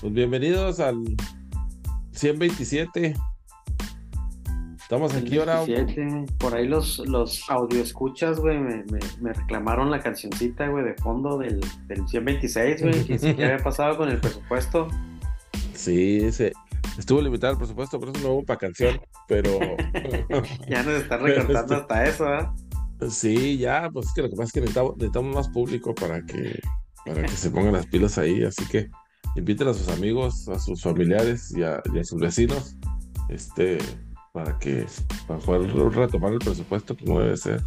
Pues bienvenidos al 127. Estamos aquí ahora. Por ahí los, los audio escuchas, güey, me, me, reclamaron la cancioncita, güey, de fondo del, del 126, güey, que ¿qué había pasado con el presupuesto. Sí, se, estuvo limitado el presupuesto, por eso no hubo para canción, pero... ya nos está recortando hasta eso, ¿ah? Sí, ya, pues es que lo que pasa es que necesitamos, necesitamos más público para que, para que se pongan las pilas ahí, así que inviten a sus amigos, a sus familiares y a, sus vecinos, este, para que para poder retomar el presupuesto como debe ser.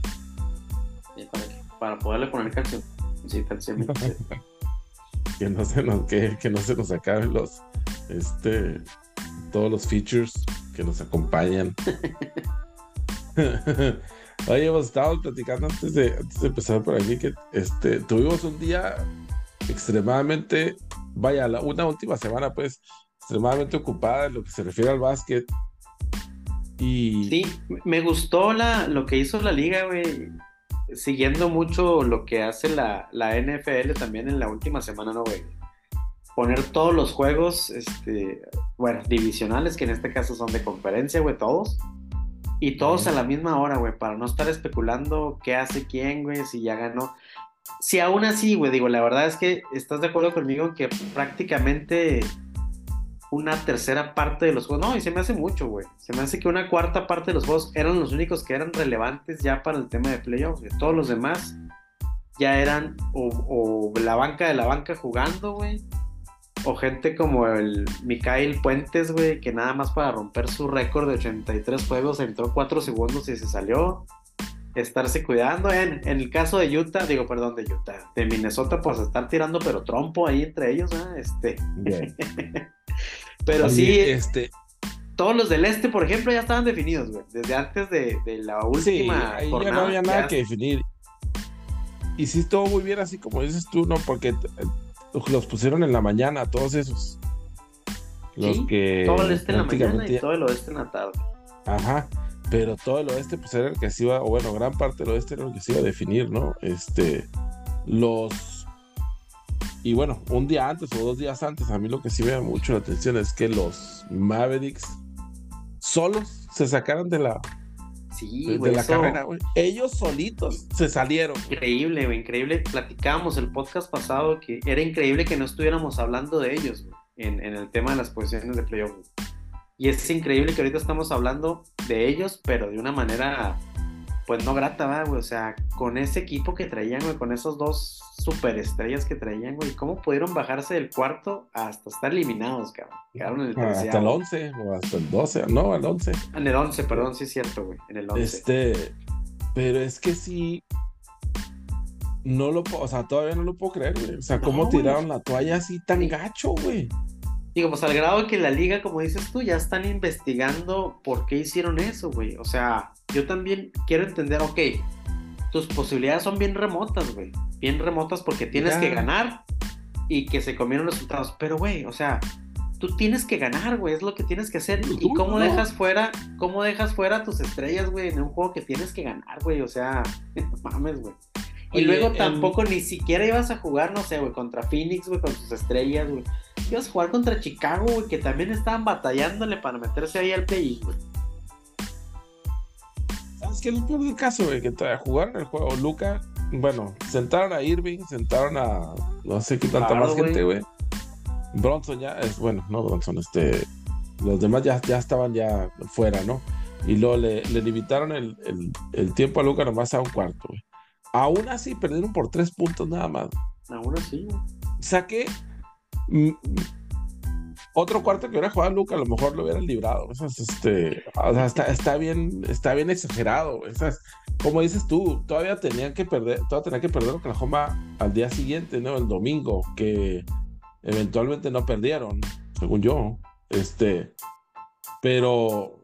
para, poderle poner canción. Sí, que no se nos que, que no se nos acaben los este todos los features que nos acompañan. Oye, hemos estado platicando antes de, antes de empezar por aquí que este, tuvimos un día extremadamente vaya, la, una última semana, pues, extremadamente ocupada en lo que se refiere al básquet. Y... Sí, me gustó la, lo que hizo la liga, güey. Siguiendo mucho lo que hace la, la NFL también en la última semana, ¿no, güey? Poner todos los juegos, este, bueno, divisionales, que en este caso son de conferencia, güey, todos. Y todos a la misma hora, güey, para no estar especulando qué hace quién, güey, si ya ganó si aún así, güey, digo, la verdad es que estás de acuerdo conmigo que prácticamente una tercera parte de los juegos, no, y se me hace mucho, güey. Se me hace que una cuarta parte de los juegos eran los únicos que eran relevantes ya para el tema de playoffs. Todos los demás ya eran o, la banca de la banca jugando, güey. O gente como el Mikael Puentes, güey, que nada más para romper su récord de 83 juegos entró 4 segundos y se salió estarse cuidando. En, en, el caso de Utah, digo, perdón, de Utah, de Minnesota, pues estar tirando, pero trompo ahí entre ellos, ¿eh? Este. pero sí, este. Todos los del este, por ejemplo, ya estaban definidos, güey. Desde antes de, de la última. Sí, ya no había nada que definir. Y sí estuvo muy bien así como dices tú, ¿no? Porque eh, los pusieron en la mañana, todos esos. Los que. Todo el este en la mañana y todo el oeste en la tarde. Ajá pero todo el oeste pues era el que se iba, o bueno, gran parte del oeste era el que se iba a definir, ¿no? Este, los... Y bueno, un día antes o dos días antes, a mí lo que sí me da mucho la atención es que los Mavericks solos se sacaron de la, Sí, de, la carrera, güey. Ellos solitos se salieron. Increíble, güey, increíble. Platicábamos el podcast pasado que era increíble que no estuviéramos hablando de ellos, en, en, el tema de las posiciones de playoff. Y es increíble que ahorita estamos hablando de ellos, pero de una manera, pues no grata, ¿verdad, güey? O sea, con ese equipo que traían, güey, con esos dos superestrellas que traían, güey, ¿cómo pudieron bajarse del cuarto hasta estar eliminados, cabrón? Quedaron en el ah, Hasta el 11 o hasta el 12, no, el 11. En el 11, perdón, sí es cierto, güey, en el 11. Este, pero es que sí, no lo puedo, o sea, todavía no lo puedo creer, güey. O sea, ¿cómo tiraron la toalla así tan gacho, güey? Digo, pues al grado que la liga, como dices tú, ya están investigando por qué hicieron eso, güey. O sea, yo también quiero entender, ok, tus posibilidades son bien remotas, güey. Bien remotas porque tienes que ganar y que se comieron resultados. Pero, güey, o sea, tú tienes que ganar, güey, es lo que tienes que hacer. ¿Y cómo dejas fuera, cómo dejas fuera tus estrellas, güey, en un juego que tienes que ganar, güey? O sea, mames, güey. Y luego tampoco ni siquiera ibas a jugar, no sé, güey, contra Phoenix, güey, con sus estrellas, güey. Ibas a jugar contra Chicago, güey, que también estaban batallándole para meterse ahí al play, güey. ¿Sabes qué es el peor caso, güey? Que jugaron el juego Luca, bueno, sentaron a Irving, sentaron a no sé qué tanta más gente, güey. Bronson ya es, bueno, no Bronson, este. Los demás ya, ya estaban ya fuera, ¿no? Y luego le, le limitaron el, el, el tiempo a Luca nomás a un cuarto, güey. Aún así, perdieron por tres puntos nada más. Aún así. Saqué mm, otro cuarto que hubiera jugado Luca, a lo mejor lo hubieran librado. este, está, bien, está bien exagerado. como dices tú, todavía tenían que perder, todavía tenían que perder Oklahoma al día siguiente, ¿no? El domingo, que eventualmente no perdieron, según yo. Este, pero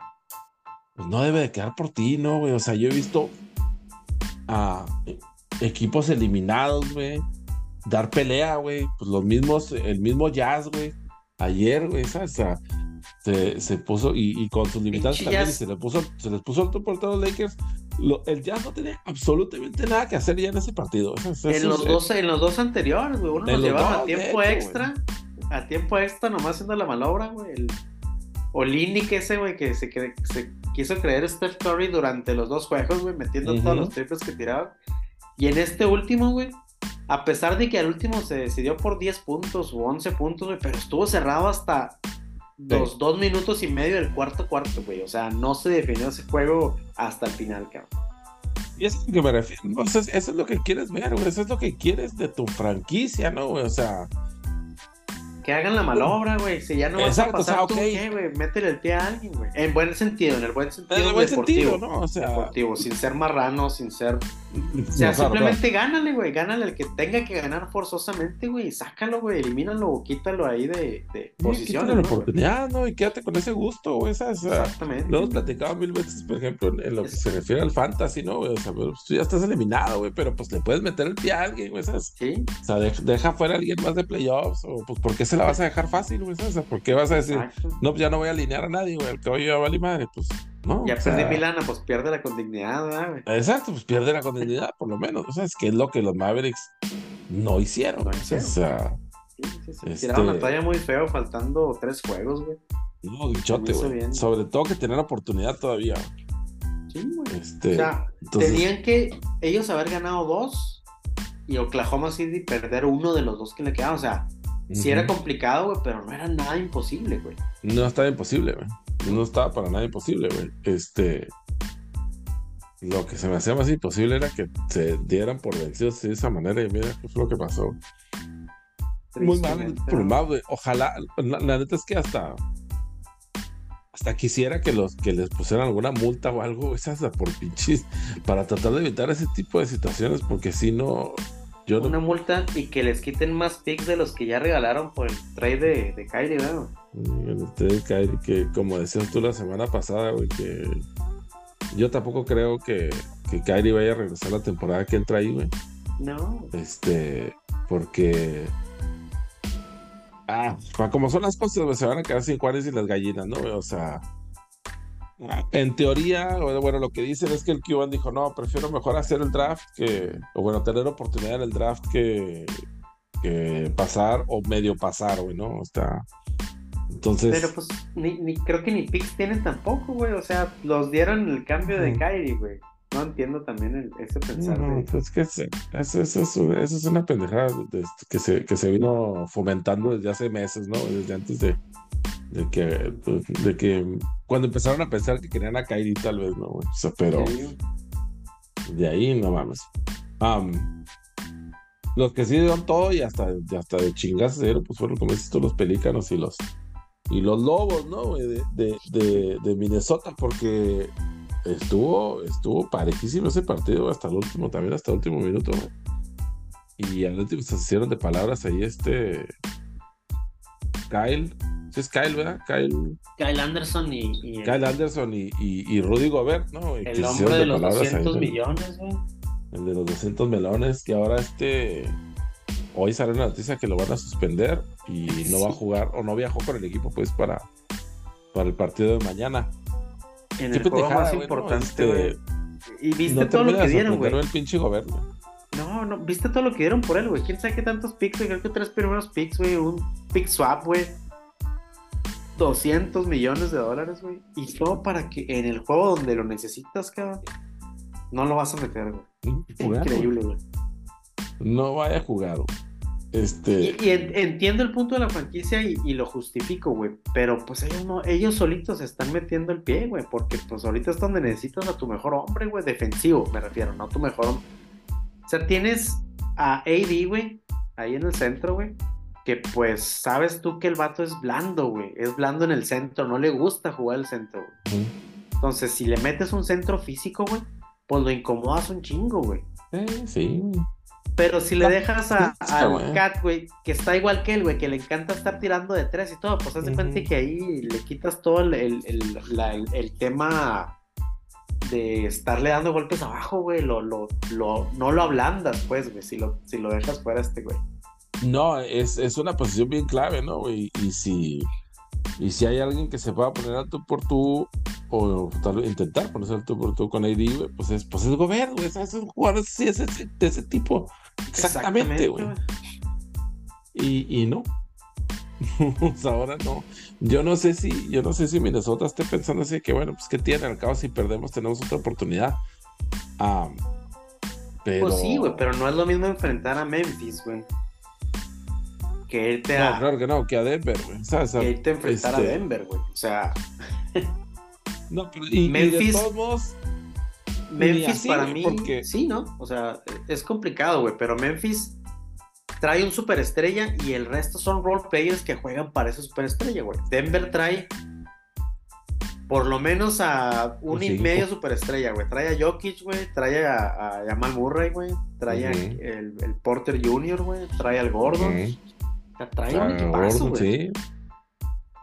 pues, no debe de quedar por ti, ¿no? O sea, yo he visto a equipos eliminados, güey. Dar pelea, güey. Pues los mismos, el mismo Jazz, güey. Ayer, güey, ¿sabes? O sea, se, puso, y, con sus limitantes también, y se, le puso, se les puso alto por todos los Lakers. el Jazz no tenía absolutamente nada que hacer ya en ese partido. en, los dos, en los dos anteriores, güey. Uno nos llevaba tiempo extra. a tiempo extra nomás haciendo la malobra, güey. El Olinick ese, güey, que se, que se quiso creer Steph Curry durante los dos juegos, güey, metiendo todos los triples que tiraba. Y en este último, güey, a pesar de que al último se decidió por 10 puntos o 11 puntos, güey, pero estuvo cerrado hasta los dos minutos y medio del cuarto cuarto, güey. O sea, no se definió ese juego hasta el final, cabrón. Y eso es lo que me refiero. eso es lo que quieres ver, güey. Eso es lo que quieres de tu franquicia, ¿no? O sea, que hagan la malobra, güey. Si ya no vas a pasar tú, ¿qué, güey? Métele el pie a alguien, güey. En buen sentido, en el buen sentido. En el buen deportivo, sentido, ¿no? O sea... Deportivo, sin ser marrano, sin ser... O sea, simplemente gánale, güey. Gánale el que tenga que ganar forzosamente, güey. Sácalo, güey. Elimínalo, quítalo ahí de, de posición. la oportunidad, ¿no? Y quédate con ese gusto, güey. Exactamente. Lo hemos platicado mil veces, por ejemplo, en lo que se refiere al fantasy, ¿no, güey? O sea, pues, tú ya estás eliminado, güey, pero pues le puedes meter el pie a alguien, güey. Sí. O sea, deja, fuera a alguien más de playoffs, o pues, ¿por qué se la vas a dejar fácil, güey? O sea, ¿por qué vas a decir, no, pues ya no voy a alinear a nadie, güey? El que hoy a vale madre, pues no. Ya perdí Milana, pues pierde la condignidad, güey. Exacto, pues pierde la condignidad, por lo menos. O sea, es que es lo que los Mavericks no hicieron. No hicieron. O sea, este... tiraron la talla muy feo, faltando tres juegos, güey. No, bichote, güey. Sobre todo que tener oportunidad todavía. Sí, güey. Este, o sea, tenían que ellos haber ganado dos y Oklahoma City perder uno de los dos que le quedaban. O sea, Sí era complicado, güey, pero no era nada imposible, güey. No estaba imposible, güey. No estaba para nada imposible, güey. Este. Lo que se me hacía más imposible era que se dieran por vencidos de esa manera. Y mira, qué fue lo que pasó. Muy mal, muy mal, güey. Ojalá, la, neta es que hasta. Hasta quisiera que los que les pusieran alguna multa o algo, esas por pinches, para tratar de evitar ese tipo de situaciones, porque si no, una multa y que les quiten más picks de los que ya regalaron por el trade de, de Kyrie, ¿no? El trade de Kyrie, que como decías tú la semana pasada, güey, que yo tampoco creo que, que Kyrie vaya a regresar la temporada que entra ahí, güey. No. Este, porque. Ah, como son las cosas, se van a quedar sin Juárez y las gallinas, ¿no? O sea, en teoría, bueno, lo que dicen es que el Cuban dijo, no, prefiero mejor hacer el draft que, o bueno, tener oportunidad en el draft que, que pasar o medio pasar, güey, ¿no? Está... Entonces... Pero pues ni, creo que ni picks tienen tampoco, güey, o sea, los dieron el cambio de Kyrie, güey. No entiendo también el, ese pensar. No, pues que eso, eso, eso, es una pendejada que, se, que se vino fomentando desde hace meses, ¿no? Desde antes de, de que, pues, de que cuando empezaron a pensar que querían a Kyrie tal vez, ¿no? O sea, pero de ahí no mames. los que sí dieron todo y hasta, hasta de chingas pues fueron como dices tú, los pelícanos y los y los lobos, ¿no? De, de, de, Minnesota, porque estuvo, estuvo parejísimo ese partido hasta el último, también hasta el último minuto, Y al último se hicieron de palabras ahí este Kyle Sí, es Kyle, ¿verdad? Kyle. Kyle Anderson y. Kyle Anderson y, y, Rudy Gobert, ¿no? El hombre de los 200 millones, güey. El de los 200 melones, que ahora este. Hoy sale una noticia que lo van a suspender y no va a jugar, o no viajó con el equipo, pues, para, para el partido de mañana. En el juego más importante, este, Y viste todo lo que dieron, güey. el pinche Gobert, No, no, viste todo lo que dieron por él, güey. ¿Quién sabe qué tantos picks, güey? Creo que tres primeros picks, güey. Un pick swap, güey 200 millones de dólares, güey. Y todo para que en el juego donde lo necesitas, cabrón, no lo vas a meter, güey. Increíble, güey. No vaya a jugar, Este... Y, entiendo el punto de la franquicia y, lo justifico, güey. Pero pues ellos no, ellos solitos están metiendo el pie, güey. Porque pues ahorita es donde necesitas a tu mejor hombre, güey. Defensivo, me refiero, no a tu mejor hombre. O sea, tienes a AD, güey, ahí en el centro, güey que pues sabes tú que el vato es blando, güey. Es blando en el centro, no le gusta jugar el centro. Entonces, si le metes un centro físico, güey, pues lo incomodas un chingo, güey. sí. Pero si le ah, dejas a, al Cat, güey, que está igual que él, güey, que le encanta estar tirando de tres y todo, pues haz de cuenta que ahí le quitas todo el, el, tema de estarle dando golpes abajo, güey, lo, lo, lo, no lo ablandas, pues, güey, si lo, si lo dejas fuera este, güey. No, es, es una posición bien clave, ¿no? Y, y, si, y si hay alguien que se pueda poner alto por tú, o tal vez intentar ponerse alto por tú con AD, güey, pues es, pues es gobierno, güey, es un jugador es de ese tipo. Exactamente, güey. Y, y no. ahora no. Yo no sé si, yo no sé si Minnesota esté pensando así que bueno, pues que tiene, al cabo si perdemos tenemos otra oportunidad. Ah, pero... Pues sí, güey, pero no es lo mismo enfrentar a Memphis, güey. Que irte a. No, claro que no, que a Denver, güey. O sea, que irte a enfrentar a este Denver, güey. O sea. no, pero y, Memphis. Y de todos modos, Memphis para mí. Porque... Sí, ¿no? O sea, es complicado, güey. Pero Memphis trae un superestrella y el resto son role players que juegan para esa superestrella, güey. Denver trae por lo menos a un y medio superestrella, güey. Trae a Jokic, güey. Trae a, a Jamal Murray, güey. Trae a el, Porter Jr., güey. Trae al Gordon. Trae un equipazo, güey. Sí.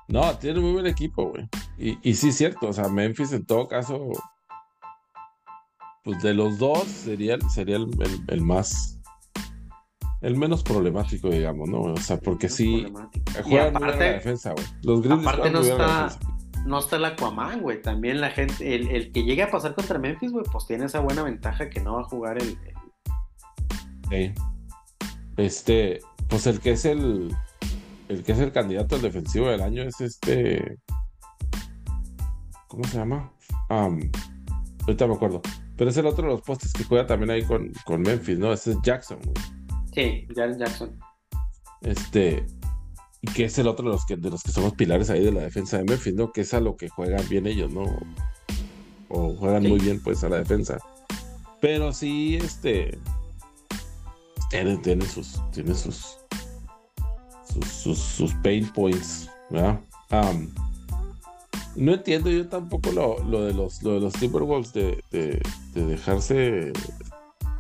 No, tiene muy buen equipo, güey. Y, y sí, cierto. O sea, Memphis en todo caso, pues de los dos sería, sería el, el más el menos problemático, digamos, ¿no? O sea, porque sí juegan aparte, la defensa, güey. Los Grizzlies aparte no está, no está el Aquaman, güey. También la gente, el, que llegue a pasar contra Memphis, güey, pues tiene esa buena ventaja que no va a jugar el, Sí. Este, pues el que es el el que es el candidato al defensivo del año es este ¿cómo se llama? ahorita me acuerdo. Pero es el otro de los postes que juega también ahí con, con Memphis, ¿no? Ese es Jackson, güey. Sí, Jaren Jackson. Este, y que es el otro de los que, de los que somos pilares ahí de la defensa de Memphis, ¿no? Que es a lo que juegan bien ellos, ¿no? O juegan muy bien, pues, a la defensa. Pero sí, este. Tienen sus. Tienen sus. Sus, sus, pain points, ¿verdad? no entiendo yo tampoco lo, lo, de los lo de los Timberwolves de, de, de dejarse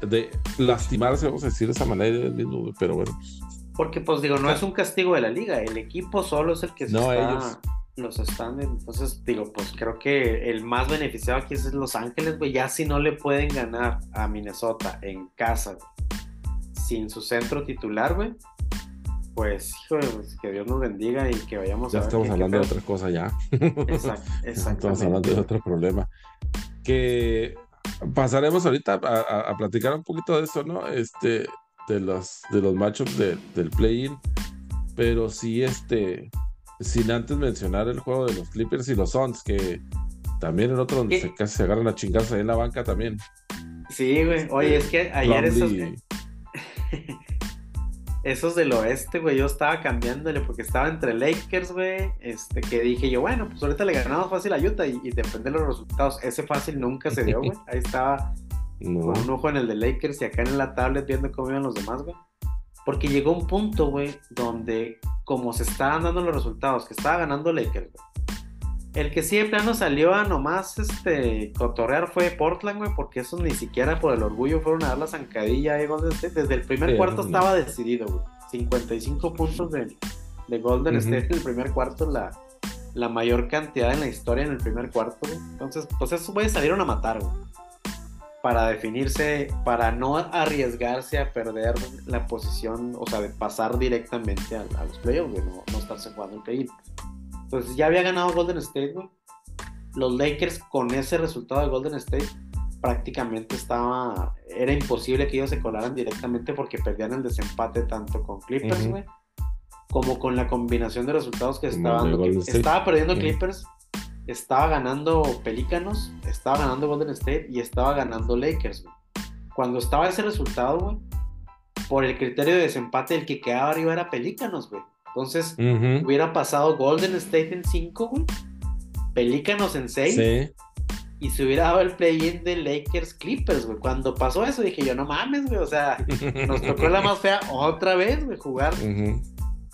de lastimarse, vamos a decir de esa manera, pero bueno. Pues. Porque, pues digo, no es un castigo de la liga, el equipo solo es el que no, está, los están. Entonces, digo, pues creo que el más beneficiado aquí es Los Ángeles, güey. Ya si no le pueden ganar a Minnesota en casa, sin su centro titular, güey. Pues, hijo, pues, que Dios nos bendiga y que vayamos ya a Ya estamos hablando de otra cosa ya. Exacto, Estamos hablando de otro problema. Que pasaremos ahorita a, platicar un poquito de eso, ¿no? Este, de los, de los matchups del play-in. Pero sí, este, sin antes mencionar el juego de los Clippers y los Suns, que también en otro donde se, casi se agarran a chingarse ahí en la banca también. Sí, güey. Oye, es que ayer esos... esos del oeste, güey, yo estaba cambiándole porque estaba entre Lakers, güey, este, que dije yo, bueno, pues ahorita le ganamos fácil a Utah y, y depende de los resultados. Ese fácil nunca se dio, güey. Ahí estaba con un ojo en el de Lakers y acá en la tablet viendo cómo iban los demás, güey. Porque llegó un punto, güey, donde como se estaban dando los resultados, que estaba ganando Lakers, güey, el que sí de plano salió a nomás este, cotorrear fue Portland, güey, porque eso ni siquiera por el orgullo fueron a dar la zancadilla ahí Golden State. Desde el primer cuarto estaba decidido, güey. 55 puntos de, de Golden State en el primer cuarto, la, la mayor cantidad en la historia en el primer cuarto, güey. Entonces, pues esos güeyes salieron a matar, güey. Para definirse, para no arriesgarse a perder la posición, o sea, de pasar directamente a, los playoffs, güey, no, no estarse jugando el play entonces ya había ganado Golden State, güey. Los Lakers con ese resultado de Golden State prácticamente estaba, era imposible que ellos se colaran directamente porque perdían el desempate tanto con Clippers, güey, como con la combinación de resultados que estaba dando. Estaba perdiendo Clippers, estaba ganando Pelícanos, estaba ganando Golden State y estaba ganando Lakers, güey. Cuando estaba ese resultado, güey, por el criterio de desempate, el que quedaba arriba era Pelícanos, güey. Entonces, hubiera pasado Golden State en 5, güey. Pelícanos en 6. Sí. Y se hubiera dado el play-in de Lakers Clippers, güey. Cuando pasó eso dije yo, no mames, güey. O sea, nos tocó la más fea otra vez, güey, jugar.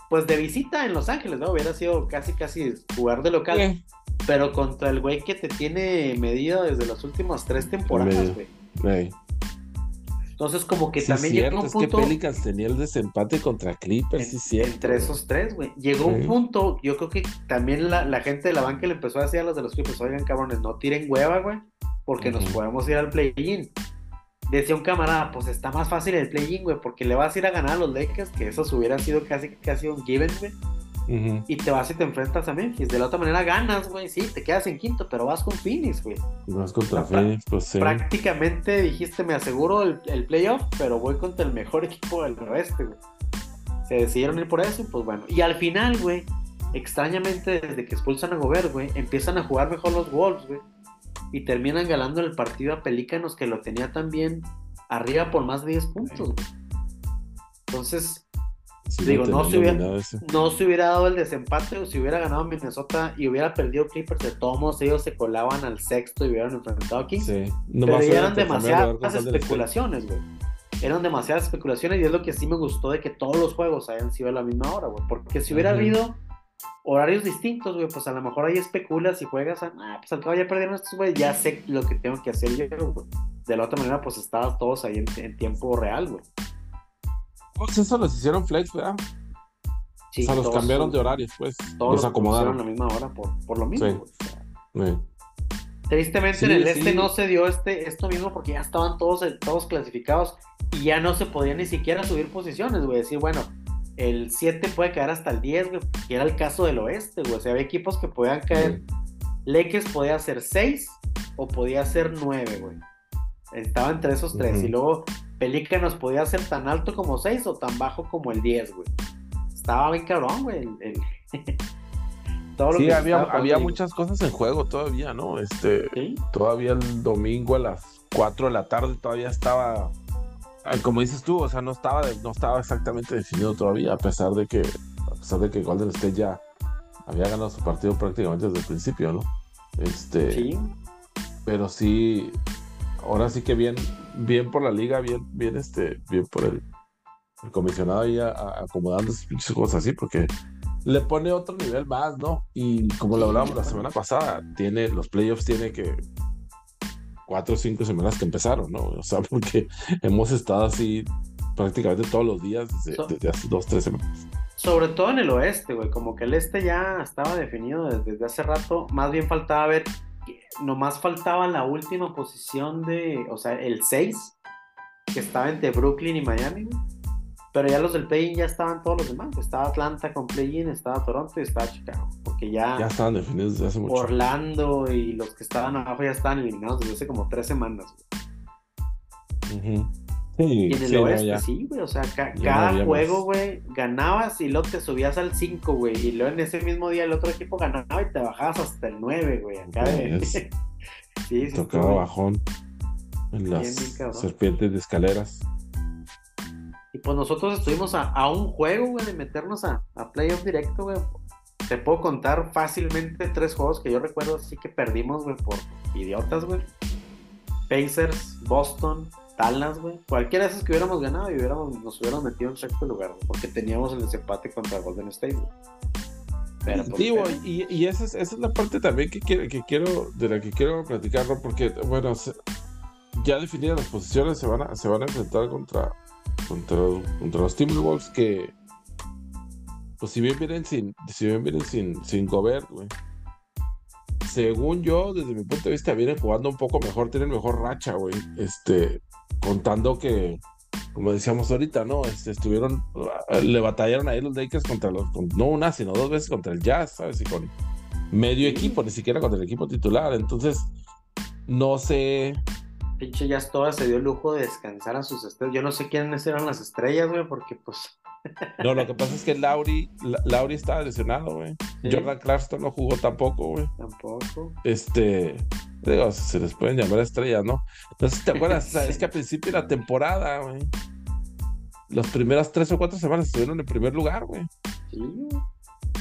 Pues de visita en Los Ángeles, ¿no? Hubiera sido casi, casi jugar de local. Pero contra el güey que te tiene medido desde las últimas tres temporadas, güey. Entonces, como que también llegó un punto. Es que Pelicans tenía el desempate contra Clippers, sí, cierto. Entre esos tres, güey. Llegó un punto, yo creo que también la, gente de la banca le empezó a decir a los de los Clippers, oigan, cabrones, no tiren hueva, güey, porque nos podemos ir al play-in. Decía un camarada, pues está más fácil el play-in, güey, porque le vas a ir a ganar a los Lakers, que esos hubieran sido casi, casi un given, güey. Y te vas y te enfrentas a Memphis. De la otra manera ganas, güey. Sí, te quedas en quinto, pero vas con Phoenix, güey. Vas contra Phoenix, pues sí. Prácticamente dijiste, me aseguro el, playoff, pero voy contra el mejor equipo del oeste, güey. se decidieron ir por eso, pues bueno. Y al final, güey, extrañamente, desde que expulsan a Gobert, güey, empiezan a jugar mejor los Wolves, güey. Y terminan ganando el partido a Pelícanos, que lo tenía también arriba por más de 10 puntos, güey. Entonces, digo, no se, hubiera, no se hubiera dado el desempate o si hubiera ganado Minnesota y hubiera perdido Clippers, de todos modos ellos se colaban al sexto y hubieran enfrentado aquí. Sí. Pero eran demasiadas especulaciones, güey eran demasiadas especulaciones y es lo que sí me gustó de que todos los juegos hayan sido a la misma hora, güey. Porque si hubiera habido horarios distintos, güey, pues a lo mejor ahí especulas y juegas a, ah, pues al cabo ya perdieron estos, güey, ya sé lo que tengo que hacer yo, güey. De la otra manera, pues estabas todos ahí en, tiempo real, güey. Pues eso los hicieron flex, ¿verdad? Sí, o sea, los cambiaron de horarios, pues. Todos los acomodaron a la misma hora por, por lo mismo, güey. Tristemente en el este no se dio este, esto mismo porque ya estaban todos, todos clasificados y ya no se podía ni siquiera subir posiciones, güey. Decir, bueno, el 7 puede caer hasta el 10, güey, que era el caso del oeste, güey. O sea, había equipos que podían caer. Leques podía ser 6 o podía ser 9, güey. Estaba entre esos tres. Y luego Pelícanos podía ser tan alto como 6 o tan bajo como el 10, güey. Estaba bien cabrón, güey. sí, había, había muchas cosas en juego todavía, ¿no? Este, Todavía el domingo a las 4 de la tarde todavía estaba como dices tú, o sea, no estaba, no estaba exactamente definido todavía, a pesar de que, a pesar de que Golden State ya había ganado su partido prácticamente desde el principio, ¿no? Este, sí. Pero sí, ahora sí que bien, bien por la liga, bien, bien, este, bien por el, comisionado ahí acomodando esas cosas así, porque le pone otro nivel más, ¿no? Y como lo hablábamos la semana pasada, tiene, los playoffs tiene que cuatro o cinco semanas que empezaron, ¿no? O sea, porque hemos estado así prácticamente todos los días desde, hace dos, tres semanas. Sobre todo en el oeste, güey, como que el este ya estaba definido desde, hace rato, más bien faltaba ver, nomás faltaba la última posición de, o sea, el 6, que estaba entre Brooklyn y Miami, pero ya los del play-in ya estaban todos los demás. Estaba Atlanta con play-in, estaba Toronto y estaba Chicago. Porque ya. Ya estaban definidos desde hace mucho. Orlando y los que estaban abajo ya estaban eliminados desde hace como tres semanas. Sí, y en el oeste, sí, güey. O sea, cada juego, güey, ganabas y luego te subías al 5, güey. Y luego en ese mismo día el otro equipo ganaba y te bajabas hasta el 9, güey. Acá sí, sí, Tocaba bajón en las serpientes de escaleras. Y pues nosotros estuvimos a, un juego, güey, de meternos a, a playoff directo, güey. Te puedo contar fácilmente tres juegos que yo recuerdo así que perdimos, güey, por idiotas, güey. Pacers, Boston, Dallas, güey. Cualquiera de que hubiéramos ganado y hubiéramos, nos hubiéramos metido en sexto lugar, güey, porque teníamos el desempate contra Golden State, güey. Pero, pues, y, y esa, es, esa es la parte también que quiero, que quiero, de la que quiero platicarlo, porque, bueno, ya definidas las posiciones se van a, se van a enfrentar contra, contra, contra los Timberwolves que pues si bien vienen sin si bien vienen sin, sin Gobert, güey. Según yo, desde mi punto de vista, vienen jugando un poco mejor, tienen mejor racha, güey. Este, contando que, como decíamos ahorita, ¿no? Este, estuvieron, le batallaron ahí los Lakers contra los, no una, sino dos veces contra el Jazz, ¿sabes? Y con medio equipo, ni siquiera contra el equipo titular. Entonces, no sé, pinche ya toda se dio el lujo de descansar a sus estrellas. Yo no sé quiénes eran las estrellas, güey, porque pues. No, lo que pasa es que Lauri, Lauri estaba lesionado, güey. Jordan Clarkson no jugó tampoco, güey. Tampoco. Este, digo, se les pueden llamar estrellas, ¿no? Entonces, ¿te acuerdas? Es que a principio de la temporada, güey. Las primeras tres o cuatro semanas estuvieron en primer lugar, güey. Sí.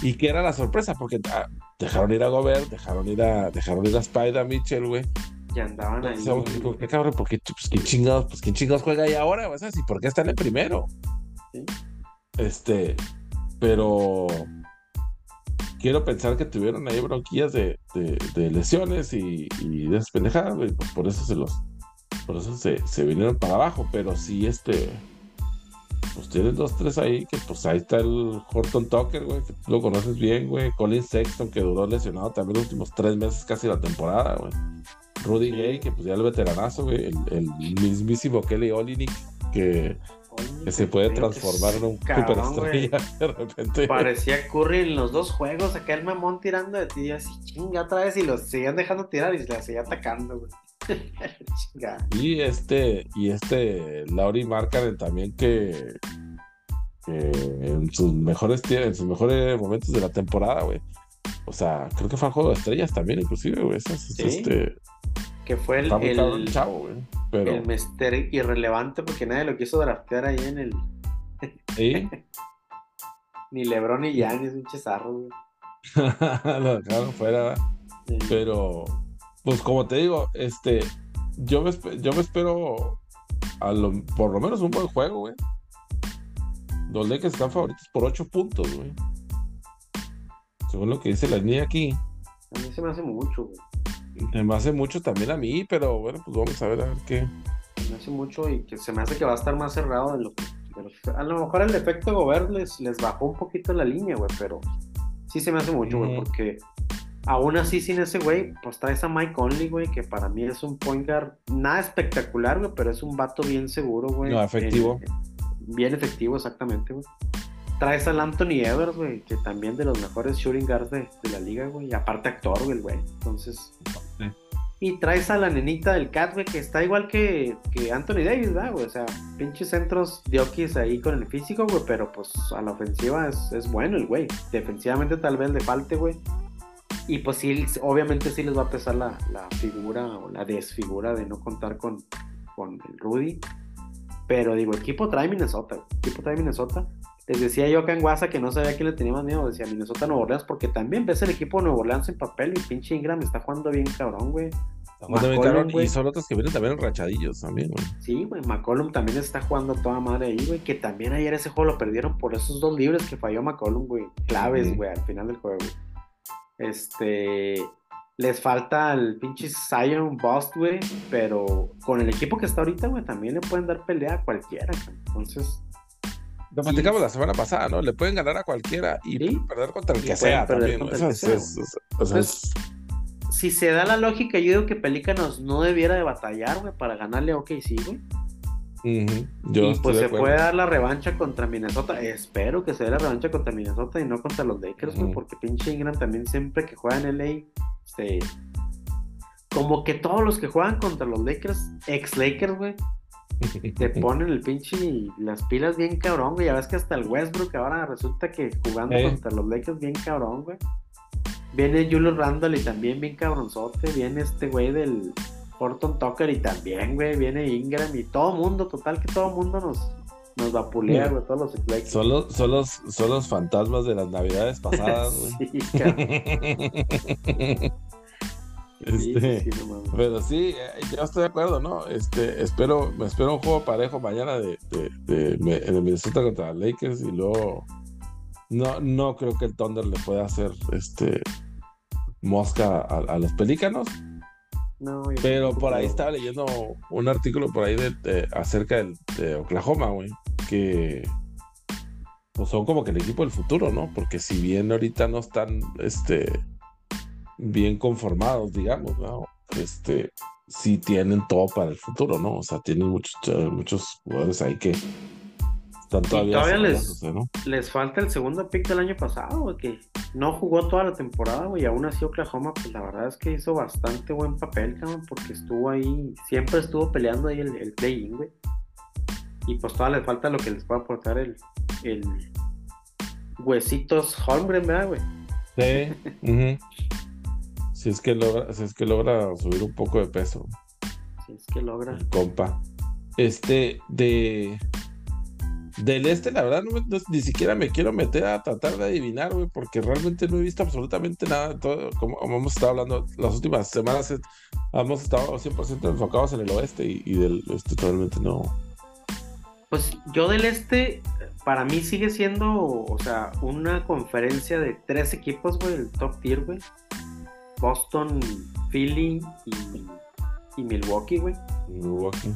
Y que era la sorpresa, porque ah, dejaron ir a Gobert, dejaron ir a, dejaron ir a Spider Mitchell, güey ya andaban ahí. ¿Qué cabrón? ¿Por qué, pues, ¿quién chingados, pues, ¿quién chingados juega ahí ahora? ¿Y por qué está en el primero? Este, pero quiero pensar que tuvieron ahí bronquillas de, de, lesiones y, y de despendejadas, güey. Pues por eso se los, por eso se, se vinieron para abajo. Pero sí, este, pues tienen dos, tres ahí, que pues ahí está el Horton Tucker, güey, que tú lo conoces bien, güey. Colin Sexton, que duró lesionado también los últimos tres meses casi la temporada, güey. Rudy Gay, que pues ya el veteranazo, güey, el, mismísimo Kelly Olinik, que, se puede transformar en un superestrella de repente. Parecía Curry en los dos juegos, acá el mamón tirando de ti, así chinga otra vez, y los seguían dejando tirar y se la seguía atacando, güey. y este, y este Lauri Markkanen también que en sus mejores en sus mejores momentos de la temporada, güey. O sea, creo que fue al juego de estrellas también, inclusive, güey. Este, que fue el, el, chavo, güey. Pero... el mister irrelevante porque nadie lo quiso draftear ahí en el. ¿Sí? ni Lebron ni Giannis, un chezarro, güey. lo dejaron fuera, Pero, pues como te digo, este, yo me, yo me espero a lo, por lo menos un buen juego, güey. Los Lakers están favoritos por 8 puntos, güey. Según lo que dice la línea aquí. A mí se me hace mucho, güey. Me hace mucho también a mí, pero bueno, pues vamos a ver a ver qué. Se me hace mucho y que se me hace que va a estar más cerrado de lo que. a lo mejor el efecto Gobert les, les bajó un poquito la línea, güey, pero sí se me hace mucho, güey, porque aún así sin ese güey, pues traes a Mike Conley, güey, que para mí es un point guard nada espectacular, güey, pero es un vato bien seguro, güey. No, efectivo. bien efectivo, exactamente, güey. Traes al Anthony Evers, güey, que también de los mejores shooting guards de, la liga, güey. Y aparte actor, güey, güey. Entonces. Y traes a la nenita del Cat, güey, que está igual que, que Anthony Davis, ¿verdad, güey? O sea, pinches centros de Okis ahí con el físico, güey, pero pues a la ofensiva es, es bueno el güey. Defensivamente tal vez le falte, güey. Y pues sí, obviamente sí les va a pesar la, la figura o la desfigura de no contar con, con el Rudy. Pero digo, equipo trae Minnesota, equipo trae Minnesota. Les decía yo acá en Guasa que no sabía quién le tenía más miedo. Decía Minnesota Nuevo Orleans, porque también ves el equipo de Nuevo Orleans en papel y pinche Ingram está jugando bien cabrón, güey. y son otros que vienen también rachadillos también, güey. Sí, güey. McCollum también está jugando toda madre ahí, güey. Que también ayer ese juego lo perdieron por esos dos libres que falló McCollum, güey. Claves, güey, al final del juego. Este. Les falta el pinche Zion Bust, güey. Pero con el equipo que está ahorita, güey, también le pueden dar pelea a cualquiera. Entonces, lo platicamos la semana pasada, ¿no? Le pueden ganar a cualquiera y perder contra el que sea también. si se da la lógica, yo digo que Pelícanos no debiera de batallar, güey, para ganarle a OKC, güey. y pues se puede dar la revancha contra Minnesota. Espero que se dé la revancha contra Minnesota y no contra los Lakers, güey, porque pinche Ingram también siempre que juega en LA, se... como que todos los que juegan contra los Lakers, ex Lakers, güey, te ponen el pinche y las pilas bien cabrón, güey. Ya ves que hasta el Westbrook ahora resulta que jugando contra los Lakers bien cabrón, güey. Viene Julius Randall y también bien cabronzote. Viene este güey del Horton Tucker y también, güey. Viene Ingram y todo mundo, total que todo mundo nos, nos vapulea, güey, todos los Lakers. Son los, son, los, son los fantasmas de las navidades pasadas, güey. sí, Este, pero sí, eh, yo estoy de acuerdo, ¿no? Este, espero, me espero un juego parejo mañana de, de, de, Minnesota contra Lakers y luego no, no creo que el Thunder le pueda hacer este mosca a, los pelícanos. No, pero por ahí estaba leyendo un artículo por ahí de, acerca de Oklahoma, güey, que pues son como que el equipo del futuro, ¿no? Porque si bien ahorita no están, este, bien conformados, digamos, ¿no? Este, sí tienen todo para el futuro, ¿no? O sea, tienen muchos, eh, muchos jugadores ahí que están todavía. les, les falta el segundo pick del año pasado, güey, que no jugó toda la temporada, güey, y aún así Oklahoma, pues la verdad es que hizo bastante buen papel, cabrón, porque estuvo ahí, siempre estuvo peleando ahí el, el play-in, güey. Y pues todavía les falta lo que les puede aportar el, el Huesitos Holmgren, ¿verdad, güey? Sí. Si es que logra, si es que logra subir un poco de peso. Si es que logra. compa. Este, de. Del este, la verdad, ni siquiera me quiero meter a tratar de adivinar, güey, porque realmente no he visto absolutamente nada. Todo, como, hemos estado hablando las últimas semanas, hemos estado 100% enfocados en el oeste y, y del este totalmente no. Pues yo del este, para mí sigue siendo, o sea, una conferencia de tres equipos, güey, el top tier, güey. Boston, Philly y, Milwaukee, güey. Milwaukee.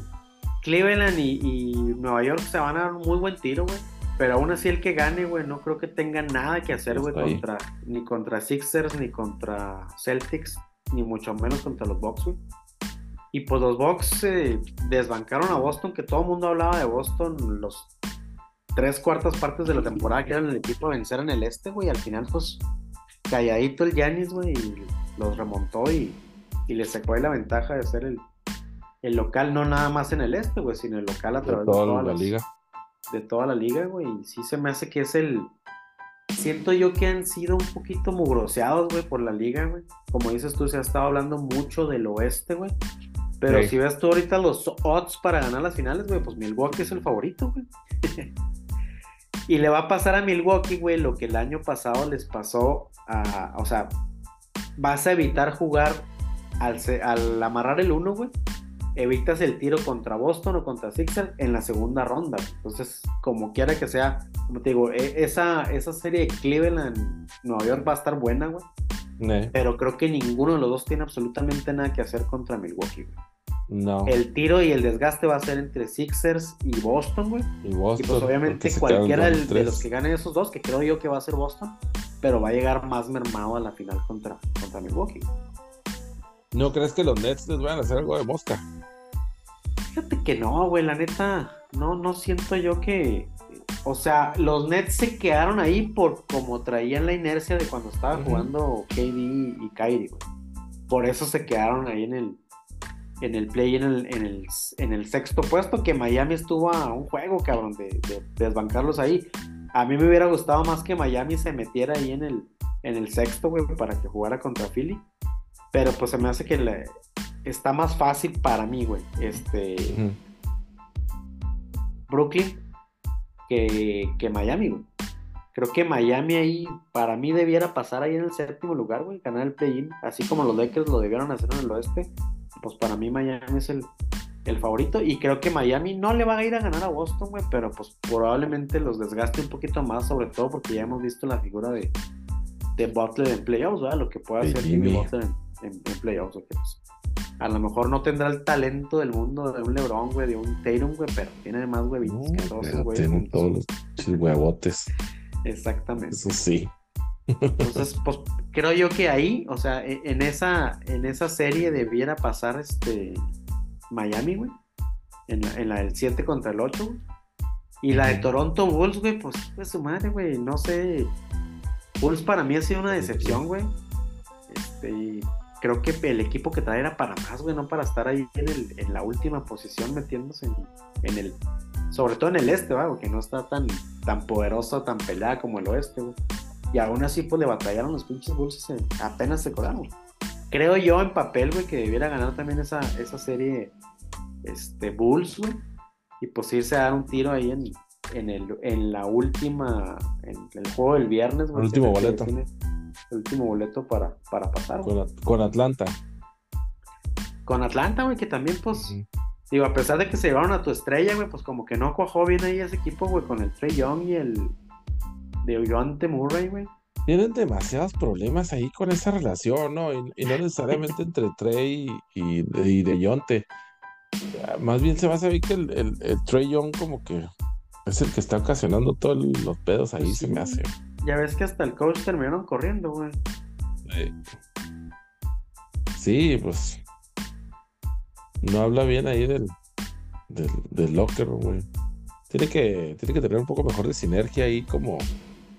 Cleveland y, Nueva York se van a dar un muy buen tiro, güey. Pero aún así el que gane, güey, no creo que tenga nada que hacer, güey, contra, ni contra Sixers, ni contra Celtics, ni mucho menos contra los Bucks, güey. Y pues los Bucks eh, desbancaron a Boston, que todo el mundo hablaba de Boston los tres cuartas partes de la temporada que eran el equipo a vencer en el este, güey. Al final, pues, calladito el Giannis, güey, y los remontó y, y le sacó ahí la ventaja de ser el, el local, no nada más en el este, güey, sino el local a través de, toda, la liga. de toda la liga, güey. Y sí se me hace que es el. Siento yo que han sido un poquito mugroseados, güey, por la liga, güey. Como dices tú, se ha estado hablando mucho del oeste, güey. Pero Sí. si ves tú ahorita los odds para ganar las finales, güey, pues Milwaukee es el favorito, güey. y le va a pasar a Milwaukee, güey, lo que el año pasado les pasó a. O sea, vas a evitar jugar al, amarrar el 1, güey. Evitas el tiro contra Boston o contra Sixers en la segunda ronda. güey. Entonces, como quiera que sea, como te digo, e- esa, esa serie de Cleveland, Nueva York va a estar buena, güey. Ne, Pero creo que ninguno de los dos tiene absolutamente nada que hacer contra Milwaukee, güey. No. El tiro y el desgaste va a ser entre Sixers y Boston, güey. Y Y Boston. pues obviamente cualquiera de los que ganen esos dos, que creo yo que va a ser Boston, pero va a llegar más mermado a la final contra, contra Milwaukee. ¿No crees que los Nets les vayan a hacer algo de mosca? Fíjate que no, güey, la neta, no, no siento yo que. O sea, los Nets se quedaron ahí por como traían la inercia de cuando estaba Ujú. jugando KD y Kyrie, güey. Por eso se quedaron ahí en el en el play en el, en el, en el sexto puesto, que Miami estuvo a un juego, cabrón, de, de- de desbancarlos ahí. A mí me hubiera gustado más que Miami se metiera ahí en el, en el sexto, güey, para que jugara contra Philly. Pero pues se me hace que le- está más fácil para mí, güey. Este. Brooklyn que, que Miami, güey. Creo que Miami ahí, para mí, debiera pasar ahí en el séptimo lugar, güey, ganar el play-in, así como los Lakers lo debieron hacer en el oeste. Pues para mí Miami es el, el favorito y creo que Miami no le va a ir a ganar a Boston, güey, pero pues probablemente los desgaste un poquito más, sobre todo porque ya hemos visto la figura de, de Butler en playoffs, ¿verdad? Lo que puede De hacer Jimmy. Butler en, en- en playoffs, que, pues, a lo mejor no tendrá el talento del mundo de un LeBron, güey, de un Tatum, güey, pero tiene más huevitos que todos esos güeyes tienen todos los huevotes. Exactamente. Eso sí. Entonces, pues creo yo que ahí, o sea, e- en esa, en esa serie debiera pasar este Miami, güey. En la, en la del 7 contra el 8, güey. Y la de. Toronto Bulls, güey, pues, pues su madre, güey. No sé. Bulls para mí ha sido una decepción, güey. Este, y creo que el equipo que trae era para más, güey, no para estar ahí en, el, en la última posición metiéndose en, el. Sobre todo en el este, ¿va? Porque no está tan, tan poderoso, tan pelada como el oeste, güey. Y aún así, pues le batallaron los pinches Bulls, apenas se colaron. Creo yo en papel, güey, que debiera ganar también esa, esa serie este, Bulls, güey. Y pues irse a dar un tiro ahí en, en, el, en la última, en el juego del viernes, güey. El último boleto. define El último boleto para, para pasar, güey. Con, con Atlanta. Con Atlanta, güey, que también, pues, digo, a pesar de que se llevaron a tu estrella, güey, pues como que no cuajó bien ahí ese equipo, güey, con el Trey Young y el de Deontay Murray, güey. Tienen demasiados problemas ahí con esa relación, ¿no? Y, y no necesariamente entre Trey y, y, de Yonte. Más bien se va a saber que el, el, el Trey Young como que es el que está ocasionando todos los pedos ahí, se me hace. Ya ves que hasta el coach terminaron corriendo, güey. Eh, Sí, pues no habla bien ahí del, del, del locker, güey. Tiene que, tiene que tener un poco mejor de sinergia ahí como,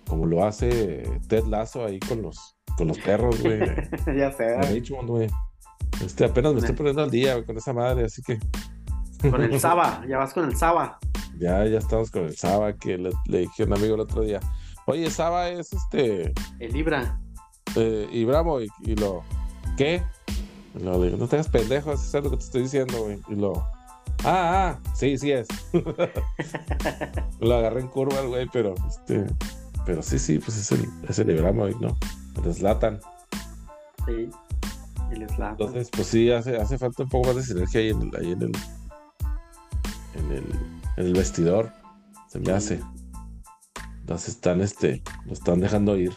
como lo hace Ted Lasso ahí con los, con los perros, güey. ya sé, de. Richmond, güey. Este, apenas me estoy poniendo al día, güey, con esa madre, así que con el Saba, ya vas con el Saba. ya, ya estamos con el Saba, que le, le dije a un amigo el otro día. Oye, Saba es este, El Libra. eh, y Bravo, y, y lo, ¿qué? Y lo digo, no te hagas pendejo, eso es lo que te estoy diciendo, güey. Y lo, ah, ah, sí, sí es. lo agarré en curva güey, pero, este, pero sí, sí, pues es el, es el Ibrahimovic, ¿no? El Zlatan. Sí. El Slap. Entonces, pues sí, hace, hace falta un poco más de sinergia ahí en el, ahí en el, en el, en el vestidor. Se me hace. Las están, este, lo están dejando ir.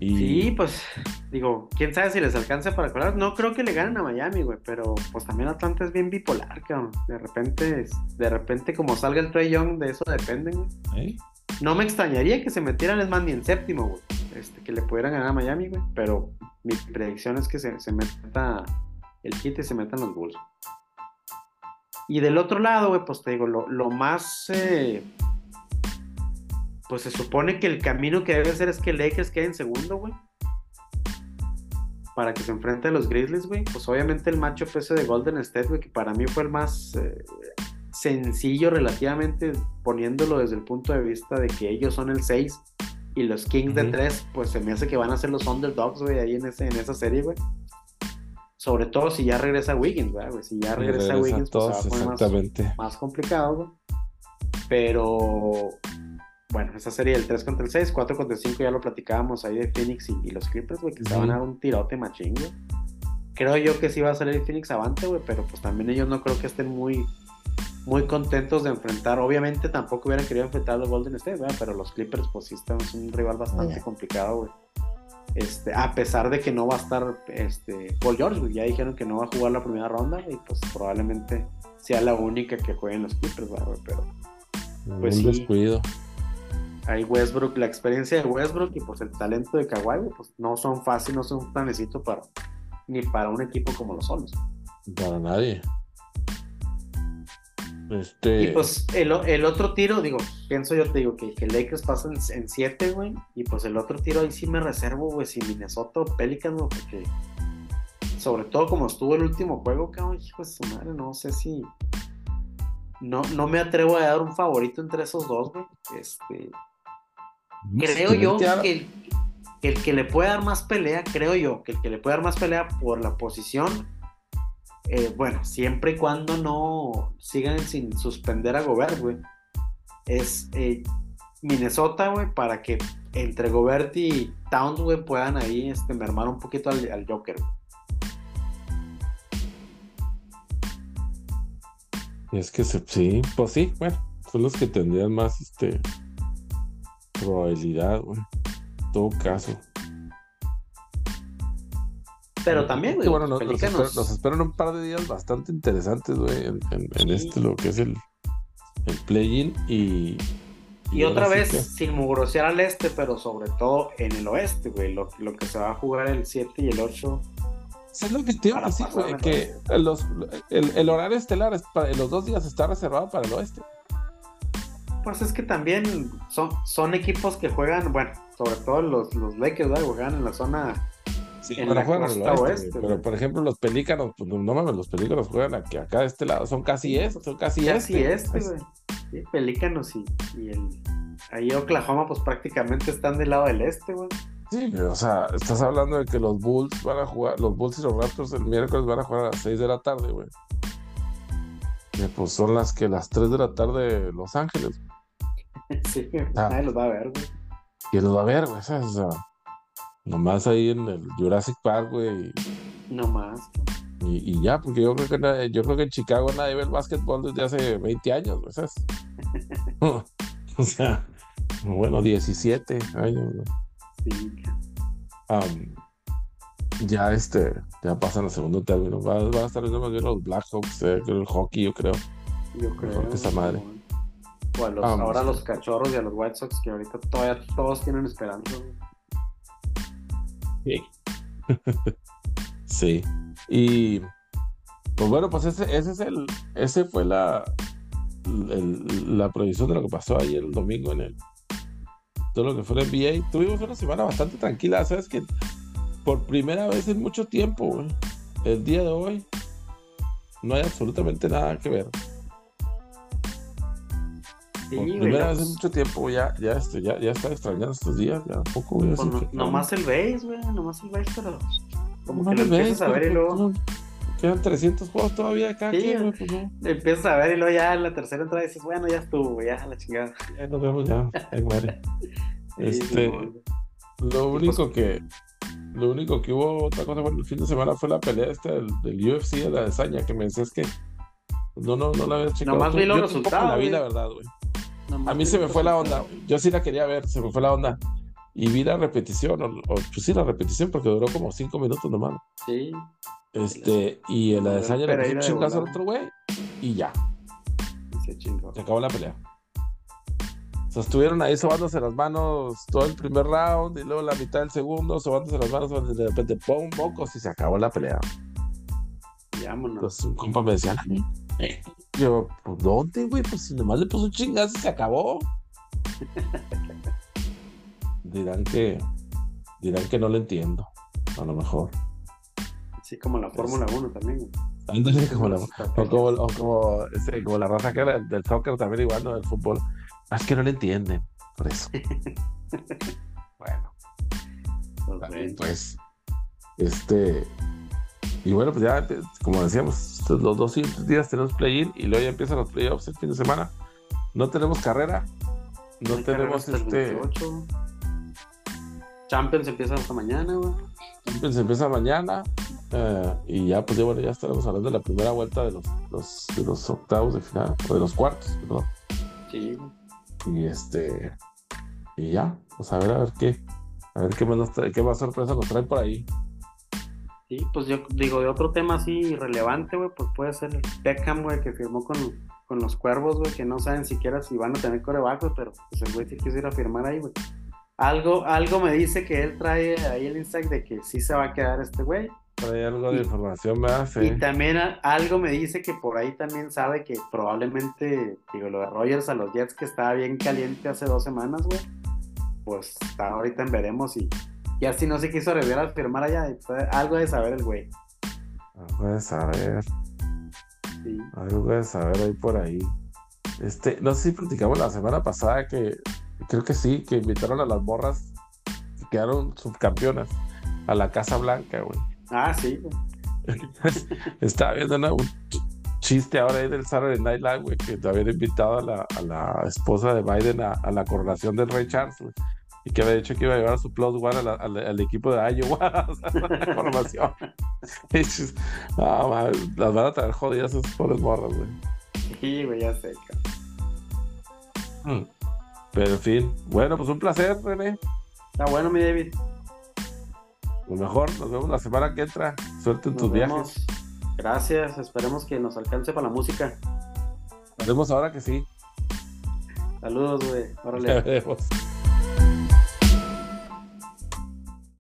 Y Sí, pues, digo, quién sabe si les alcanza para colar. No creo que le ganen a Miami, güey, pero pues también Atlanta es bien bipolar, cabrón. De repente, de repente, como salga el Trey Young, de eso dependen, güey. ¿eh? No me extrañaría que se metieran, es más, en séptimo, güey. Este, que le pudieran ganar a Miami, güey. Pero mi predicción es que se, meta el hit y se metan los Bulls. Y del otro lado, güey, pues te digo, lo, más. eh, pues se supone que el camino que debe ser es que Lakers quede en segundo, güey. Para que se enfrente a los Grizzlies, güey. Pues obviamente el macho ese de Golden State, güey, que para mí fue el más. eh, sencillo relativamente poniéndolo desde el punto de vista de que ellos son el 6 y los Kings de 3, pues se me hace que van a ser los underdogs, güey, ahí en, ese, en esa serie, güey. Sobre todo si ya regresa Wiggins, güey. Si ya regresa, Wiggins, pues se va a poner más, complicado, güey. Pero bueno, esa serie del 3 contra el 6, 4 contra el 5 ya lo platicábamos ahí de Phoenix y, los Clippers, güey, que se van a dar un tirote machín, güey. Creo yo que sí va a salir Phoenix avante, güey, pero pues también ellos no creo que estén muy muy contentos de enfrentar. Obviamente tampoco hubieran querido enfrentar a los Golden State, pero los Clippers pues sí están, es un rival bastante complicado, güey. Este, a pesar de que no va a estar este, Paul George, ya dijeron que no va a jugar la primera ronda y pues probablemente sea la única que jueguen los Clippers, güey, pero pues un descuido. Hay Westbrook, la experiencia de Westbrook y pues el talento de Kawhi, pues no son fáciles, no son tan necesito para ni para un equipo como los Solos. Para nadie. Este... Y pues el, otro tiro, digo, pienso yo te digo que, que Lakers pasan en 7, güey. Y pues el otro tiro ahí sí me reservo, güey, si Minnesota o Pelicans, porque sobre todo como estuvo el último juego, cabrón, hijo de su madre, no sé si. No, no me atrevo a dar un favorito entre esos dos, güey. Este. Creo yo que el, que el que le puede dar más pelea, creo yo, que el que le puede dar más pelea por la posición eh, bueno, siempre y cuando no sigan sin suspender a Gobert, güey, es eh, Minnesota, güey, para que entre Gobert y Towns, güey, puedan ahí este, mermar un poquito al, Joker. Es que sí, pues sí, bueno, son los que tendrían más este probabilidad, güey. Todo caso. Pero también, güey. Bueno, nos, esperan un par de días bastante interesantes, güey, en, en, este, lo que es el, el play-in y. Y, otra vez, sin mugrosear al este, pero sobre todo en el oeste, güey. Lo, lo, que se va a jugar el 7 y el 8. Es lo que te iba a decir, güey, que los, el, el, horario estelar es para, los dos días está reservado para el oeste. Pues es que también son, son equipos que juegan, bueno, sobre todo los, los Lakers, güey, juegan en la zona en la costa oeste. Pero por ejemplo, los pelícanos, pues no mames, los pelícanos juegan aquí, acá de este lado, son casi este, son casi, casi este. este sí, pelícanos y, y, el. Ahí Oklahoma, pues prácticamente están del lado del este, güey. Sí, o sea, estás hablando de que los Bulls van a jugar, los Bulls y los Raptors el miércoles van a jugar a las 6 de la tarde, güey. pues son las que las 3 de la tarde Los Ángeles. sí, nadie los va a ver, güey. ¿Quién los va a ver, güey? O sea, Nomás ahí en el Jurassic Park, güey. Nomás. Y, y ya, porque yo creo que yo creo que en Chicago nadie ve el básquetbol desde hace 20 años, ¿sabes? o sea, bueno, 17 años, ¿no? Sí. ya este, ya pasan al segundo término. Va, a estar viendo más bien los Blackhawks, eh, el hockey, yo creo. Yo creo. que esa madre. O a los, ahora a los cachorros y a los White Sox que ahorita todavía todos tienen esperanza. Sí. Y pues bueno, pues ese, ese es el, ese fue la, la previsión de lo que pasó ayer el domingo en el todo lo que fue el NBA. Tuvimos una semana bastante tranquila, sabes que por primera vez en mucho tiempo, el día de hoy no hay absolutamente nada que ver. Por primera vez en mucho tiempo ya, ya, este, ya, ya está extrañando estos días, ya un poco. Pues no, nomás el base, güey, nomás el base, pero como que lo empiezas a ver y luego... Quedan 300 juegos todavía acá. Sí, pues Empiezas a ver y luego ya en la tercera entrada dices, bueno, ya estuvo, ya la chingada. Ya nos vemos, ya, ahí muere. este, lo único que lo único que hubo otra cosa bueno el fin de semana fue la pelea esta del, del UFC de la desaña que me decías que no no no la habías checado nomás vi los resultados la vi la verdad güey a mí se me fue la onda. Yo sí la quería ver, se me fue la onda. Y vi la repetición, o, pues sí, la repetición, porque duró como cinco minutos nomás. Sí. Este, y en la desaña le puso un chingazo al otro güey, y ya. Se chingó. Se acabó la pelea. O sea, estuvieron ahí sobándose las manos todo el primer round, y luego la mitad del segundo, sobándose las manos, y de repente, ¡pum! Mocos, y se acabó la pelea. Vámonos. Entonces un compa me decía, yo, ¿por dónde, güey? Pues si nomás le puso un chingazo y se acabó. dirán que. Dirán que no lo entiendo. A lo mejor. Así como la Fórmula 1 también, Ándale, como la, o como, o como, este, como la raza que era del soccer también igual, ¿no? Del fútbol. Ah, Es que no le entienden, por eso. bueno, Pues, también, bueno. pues, este, y bueno, pues ya, como decíamos, los dos siguientes días tenemos play-in y luego ya empiezan los playoffs el fin de semana. No tenemos carrera, no tenemos este. 28. Champions empieza hasta mañana, güey. Champions empieza mañana eh, y ya, pues ya, bueno, ya estaremos hablando de la primera vuelta de los, los, de los octavos de final, o de los cuartos, perdón. Sí. Y este, y ya, pues a ver, a ver qué, a ver qué más, nos trae- qué más sorpresa nos traen por ahí. Sí, pues yo digo, de otro tema así relevante, güey, pues puede ser Beckham, güey, que firmó con, con los cuervos, güey, que no saben siquiera si van a tener coreback, güey, pero pues el güey sí quiso ir a firmar ahí, güey. Algo, algo me dice que él trae ahí el insight de que sí se va a quedar este güey. Ahí algo de Y- información me hace. Y también a- algo me dice que por ahí también sabe que probablemente, digo, lo de Rogers a los Jets que estaba bien caliente hace dos semanas, güey. Pues está ahorita en veremos y ya si no se quiso Rivera a firmar allá, algo de saber el güey. Algo de saber, Sí. algo de saber ahí por ahí. Este, no sé si platicamos la semana pasada que creo que sí, que invitaron a las morras que quedaron subcampeonas a la Casa Blanca, güey. Ah, sí, güey. Estaba viendo una- un ch- chiste ahora ahí del Saturday Night Live, güey, que te habían invitado a la, a la esposa de Biden a, a la coronación del rey Charles, güey. Y que había dicho que iba a llevar a su plus one al, al equipo de Iowa, o sea, la coronación. Y dices, "No, man, las van a traer jodidas esas pobres morras, güey. Sí, güey, ya sé. Mm. Pero en fin, bueno, pues un placer, René. Está bueno, mi David. Lo mejor, nos vemos la semana que entra. Suerte en Nos tus viajes. vemos. Gracias, esperemos que nos alcance para la música. Nos vemos ahora que sí. Saludos, güey. Órale.